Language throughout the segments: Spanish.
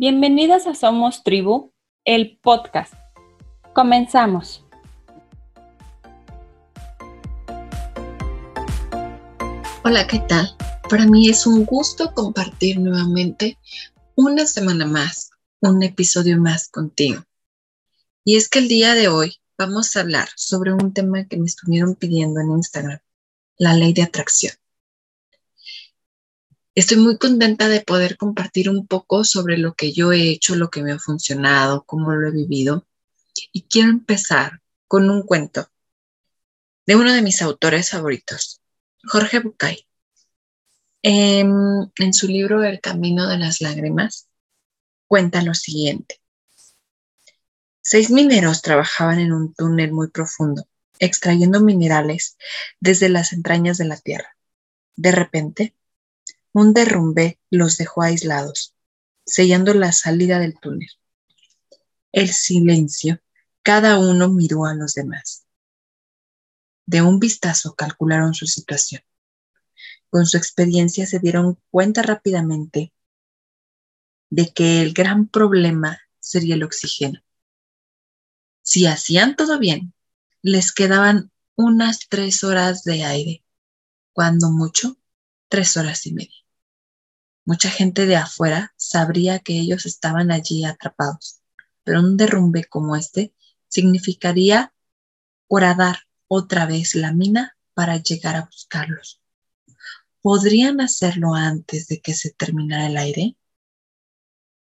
Bienvenidas a Somos Tribu, el podcast. Comenzamos. Hola, ¿qué tal? Para mí es un gusto compartir nuevamente una semana más, un episodio más contigo. Y es que el día de hoy vamos a hablar sobre un tema que me estuvieron pidiendo en Instagram, la ley de atracción. Estoy muy contenta de poder compartir un poco sobre lo que yo he hecho, lo que me ha funcionado, cómo lo he vivido. Y quiero empezar con un cuento de uno de mis autores favoritos, Jorge Bucay. En, en su libro El Camino de las Lágrimas, cuenta lo siguiente. Seis mineros trabajaban en un túnel muy profundo, extrayendo minerales desde las entrañas de la tierra. De repente, un derrumbe los dejó aislados, sellando la salida del túnel. El silencio, cada uno miró a los demás. De un vistazo calcularon su situación. Con su experiencia se dieron cuenta rápidamente de que el gran problema sería el oxígeno. Si hacían todo bien, les quedaban unas tres horas de aire, cuando mucho, tres horas y media. Mucha gente de afuera sabría que ellos estaban allí atrapados, pero un derrumbe como este significaría horadar otra vez la mina para llegar a buscarlos. ¿Podrían hacerlo antes de que se terminara el aire?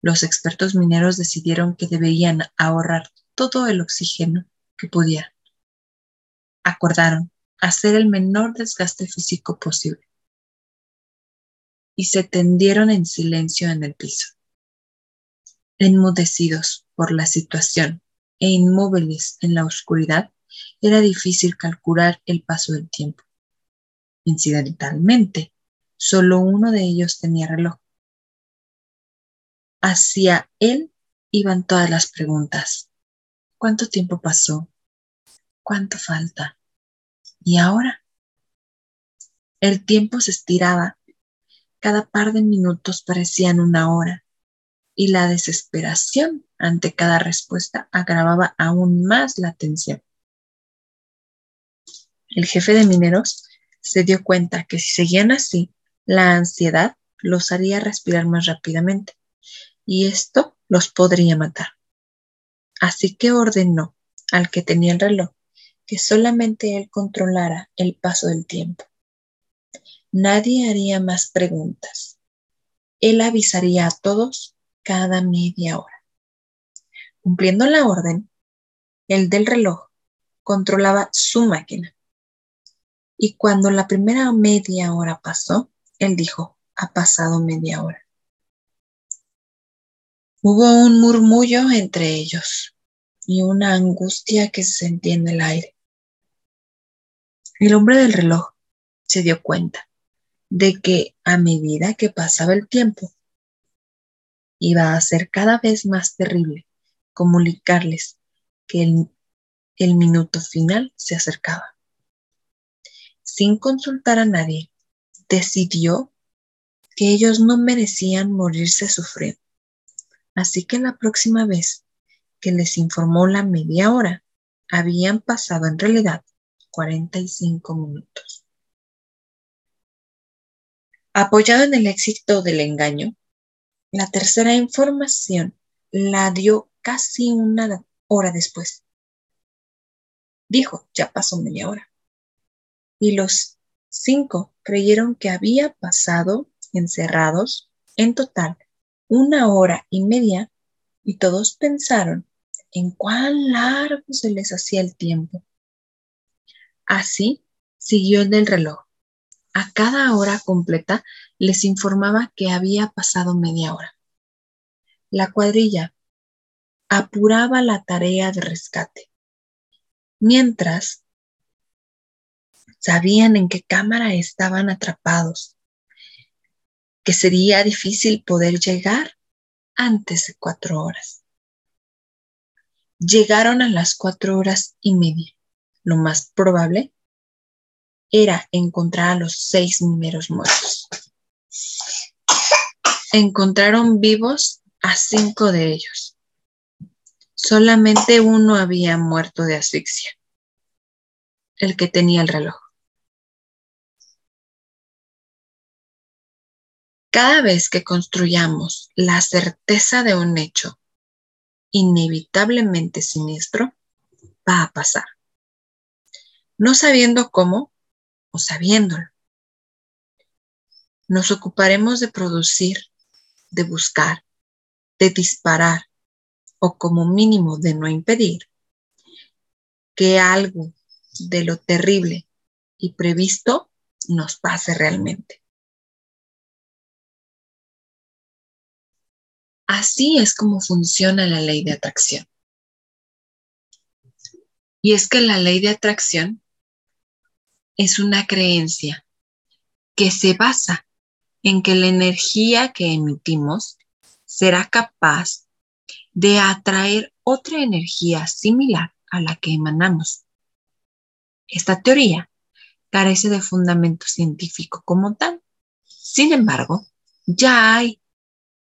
Los expertos mineros decidieron que deberían ahorrar todo el oxígeno que pudieran. Acordaron hacer el menor desgaste físico posible y se tendieron en silencio en el piso. Enmudecidos por la situación e inmóviles en la oscuridad, era difícil calcular el paso del tiempo. Incidentalmente, solo uno de ellos tenía reloj. Hacia él iban todas las preguntas. ¿Cuánto tiempo pasó? ¿Cuánto falta? ¿Y ahora? El tiempo se estiraba cada par de minutos parecían una hora y la desesperación ante cada respuesta agravaba aún más la tensión. El jefe de mineros se dio cuenta que si seguían así, la ansiedad los haría respirar más rápidamente y esto los podría matar. Así que ordenó al que tenía el reloj que solamente él controlara el paso del tiempo. Nadie haría más preguntas. Él avisaría a todos cada media hora. Cumpliendo la orden, el del reloj controlaba su máquina. Y cuando la primera media hora pasó, él dijo, ha pasado media hora. Hubo un murmullo entre ellos y una angustia que se sentía en el aire. El hombre del reloj se dio cuenta de que a medida que pasaba el tiempo, iba a ser cada vez más terrible comunicarles que el, minuto final se acercaba. Sin consultar a nadie, decidió que ellos no merecían morirse sufriendo. Así que la próxima vez que les informó la media hora, habían pasado en realidad 45 minutos. Apoyado en el éxito del engaño, la tercera información la dio casi una hora después. Dijo, ya pasó media hora. Y los cinco creyeron que había pasado encerrados en total una hora y media y todos pensaron en cuán largo se les hacía el tiempo. Así siguió el reloj a cada hora completa les informaba que había pasado media hora. La cuadrilla apuraba la tarea de rescate, mientras sabían en qué cámara estaban atrapados, que sería difícil poder llegar antes de cuatro horas. Llegaron a las cuatro horas y media. Lo más probable era encontrar a los seis mineros muertos. Encontraron vivos a cinco de ellos. Solamente uno había muerto de asfixia, el que tenía el reloj. Cada vez que construyamos la certeza de un hecho inevitablemente siniestro, va a pasar. No sabiendo cómo o sabiéndolo. Nos ocuparemos de producir, de buscar, de disparar o como mínimo de no impedir que algo de lo terrible y previsto nos pase realmente. Así es como funciona la ley de atracción. Y es que la ley de atracción es una creencia que se basa en que la energía que emitimos será capaz de atraer otra energía similar a la que emanamos. Esta teoría carece de fundamento científico como tal. Sin embargo, ya hay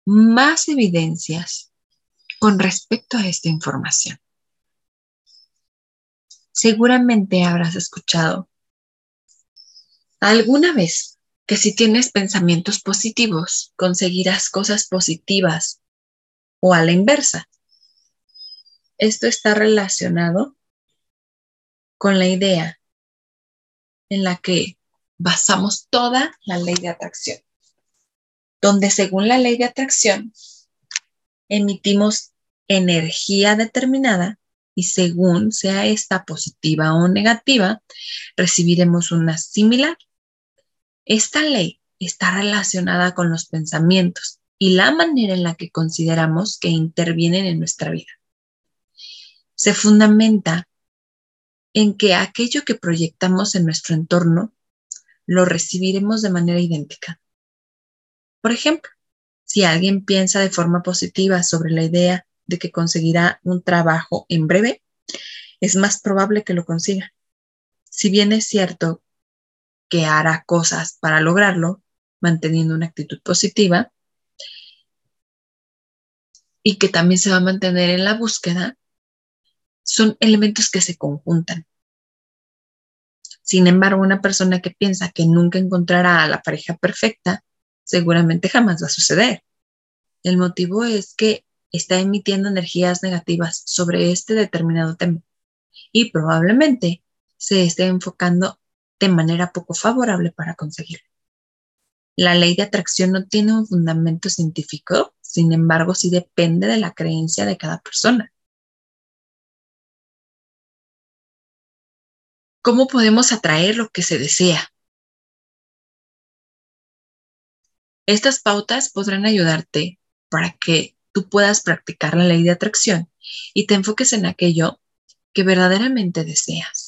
más evidencias con respecto a esta información. Seguramente habrás escuchado alguna vez que si tienes pensamientos positivos, conseguirás cosas positivas o a la inversa. Esto está relacionado con la idea en la que basamos toda la ley de atracción donde según la ley de atracción emitimos energía determinada y según sea esta positiva o negativa, recibiremos una similar. Esta ley está relacionada con los pensamientos y la manera en la que consideramos que intervienen en nuestra vida. Se fundamenta en que aquello que proyectamos en nuestro entorno lo recibiremos de manera idéntica. Por ejemplo, si alguien piensa de forma positiva sobre la idea de que conseguirá un trabajo en breve, es más probable que lo consiga. Si bien es cierto que hará cosas para lograrlo, manteniendo una actitud positiva, y que también se va a mantener en la búsqueda, son elementos que se conjuntan. Sin embargo, una persona que piensa que nunca encontrará a la pareja perfecta, seguramente jamás va a suceder. El motivo es que está emitiendo energías negativas sobre este determinado tema y probablemente se esté enfocando de manera poco favorable para conseguirlo. La ley de atracción no tiene un fundamento científico, sin embargo, sí depende de la creencia de cada persona. ¿Cómo podemos atraer lo que se desea? Estas pautas podrán ayudarte para que tú puedas practicar la ley de atracción y te enfoques en aquello que verdaderamente deseas.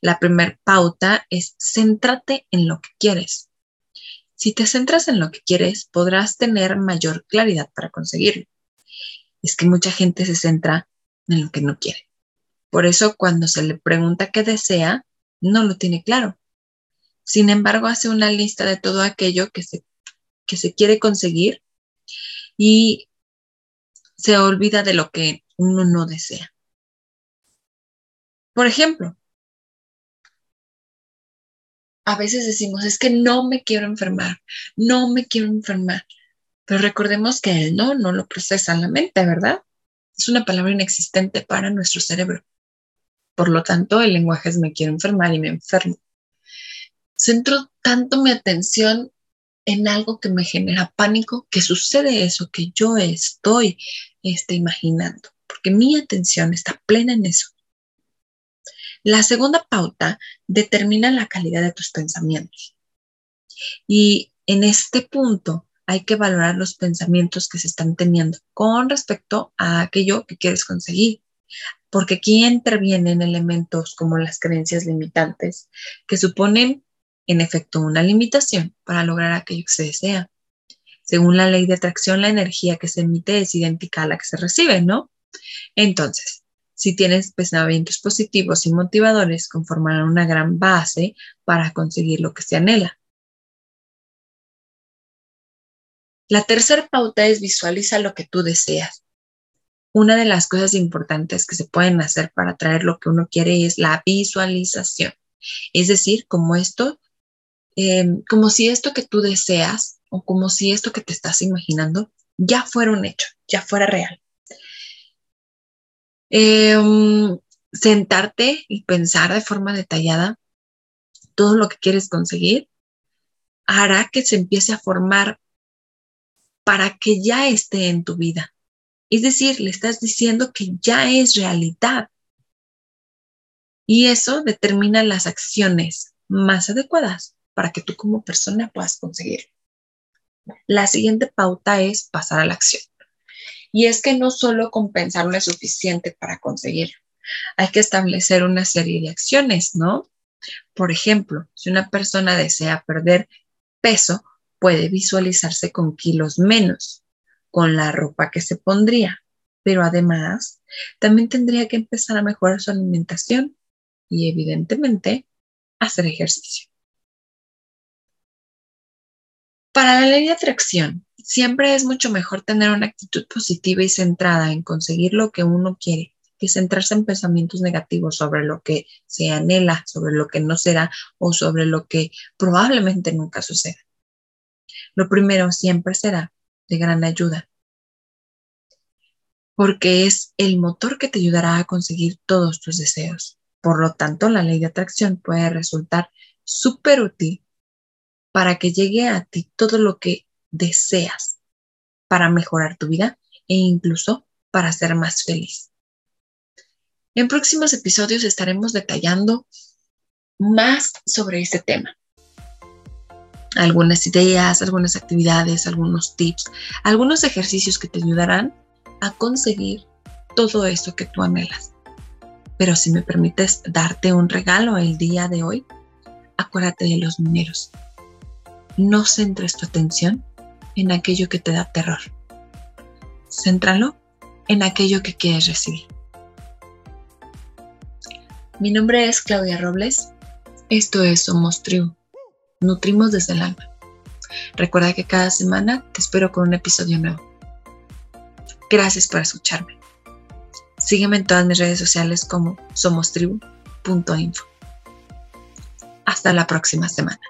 La primera pauta es céntrate en lo que quieres. Si te centras en lo que quieres, podrás tener mayor claridad para conseguirlo. Es que mucha gente se centra en lo que no quiere. Por eso cuando se le pregunta qué desea, no lo tiene claro. Sin embargo, hace una lista de todo aquello que se que se quiere conseguir y se olvida de lo que uno no desea. Por ejemplo, a veces decimos, es que no me quiero enfermar, no me quiero enfermar, pero recordemos que el no no lo procesa la mente, ¿verdad? Es una palabra inexistente para nuestro cerebro. Por lo tanto, el lenguaje es me quiero enfermar y me enfermo. Centro tanto mi atención en algo que me genera pánico, que sucede eso que yo estoy este, imaginando, porque mi atención está plena en eso. La segunda pauta determina la calidad de tus pensamientos. Y en este punto hay que valorar los pensamientos que se están teniendo con respecto a aquello que quieres conseguir. Porque aquí intervienen elementos como las creencias limitantes que suponen en efecto una limitación para lograr aquello que se desea. Según la ley de atracción, la energía que se emite es idéntica a la que se recibe, ¿no? Entonces, si tienes pensamientos positivos y motivadores, conformarán una gran base para conseguir lo que se anhela. La tercera pauta es visualiza lo que tú deseas. Una de las cosas importantes que se pueden hacer para traer lo que uno quiere es la visualización. Es decir, como esto, em, como si esto que tú deseas o como si esto que te estás imaginando ya fuera un hecho, ya fuera real. Em, sentarte y pensar de forma detallada todo lo que quieres conseguir hará que se empiece a formar para que ya esté en tu vida. Es decir, le estás diciendo que ya es realidad. Y eso determina las acciones más adecuadas para que tú como persona puedas conseguirlo. La siguiente pauta es pasar a la acción. Y es que no solo compensar es suficiente para conseguirlo. Hay que establecer una serie de acciones, ¿no? Por ejemplo, si una persona desea perder peso, puede visualizarse con kilos menos, con la ropa que se pondría, pero además también tendría que empezar a mejorar su alimentación y evidentemente hacer ejercicio. Para la ley de atracción, siempre es mucho mejor tener una actitud positiva y centrada en conseguir lo que uno quiere que centrarse en pensamientos negativos sobre lo que se anhela, sobre lo que no será o sobre lo que probablemente nunca suceda. Lo primero siempre será de gran ayuda, porque es el motor que te ayudará a conseguir todos tus deseos. Por lo tanto, la ley de atracción puede resultar súper útil para que llegue a ti todo lo que deseas para mejorar tu vida e incluso para ser más feliz. En próximos episodios estaremos detallando más sobre este tema. Algunas ideas, algunas actividades, algunos tips, algunos ejercicios que te ayudarán a conseguir todo eso que tú anhelas. Pero si me permites darte un regalo el día de hoy, acuérdate de los números. No centres tu atención en aquello que te da terror. Céntralo en aquello que quieres recibir. Mi nombre es Claudia Robles. Esto es Somos Tribu. Nutrimos desde el alma. Recuerda que cada semana te espero con un episodio nuevo. Gracias por escucharme. Sígueme en todas mis redes sociales como somostribu.info. Hasta la próxima semana.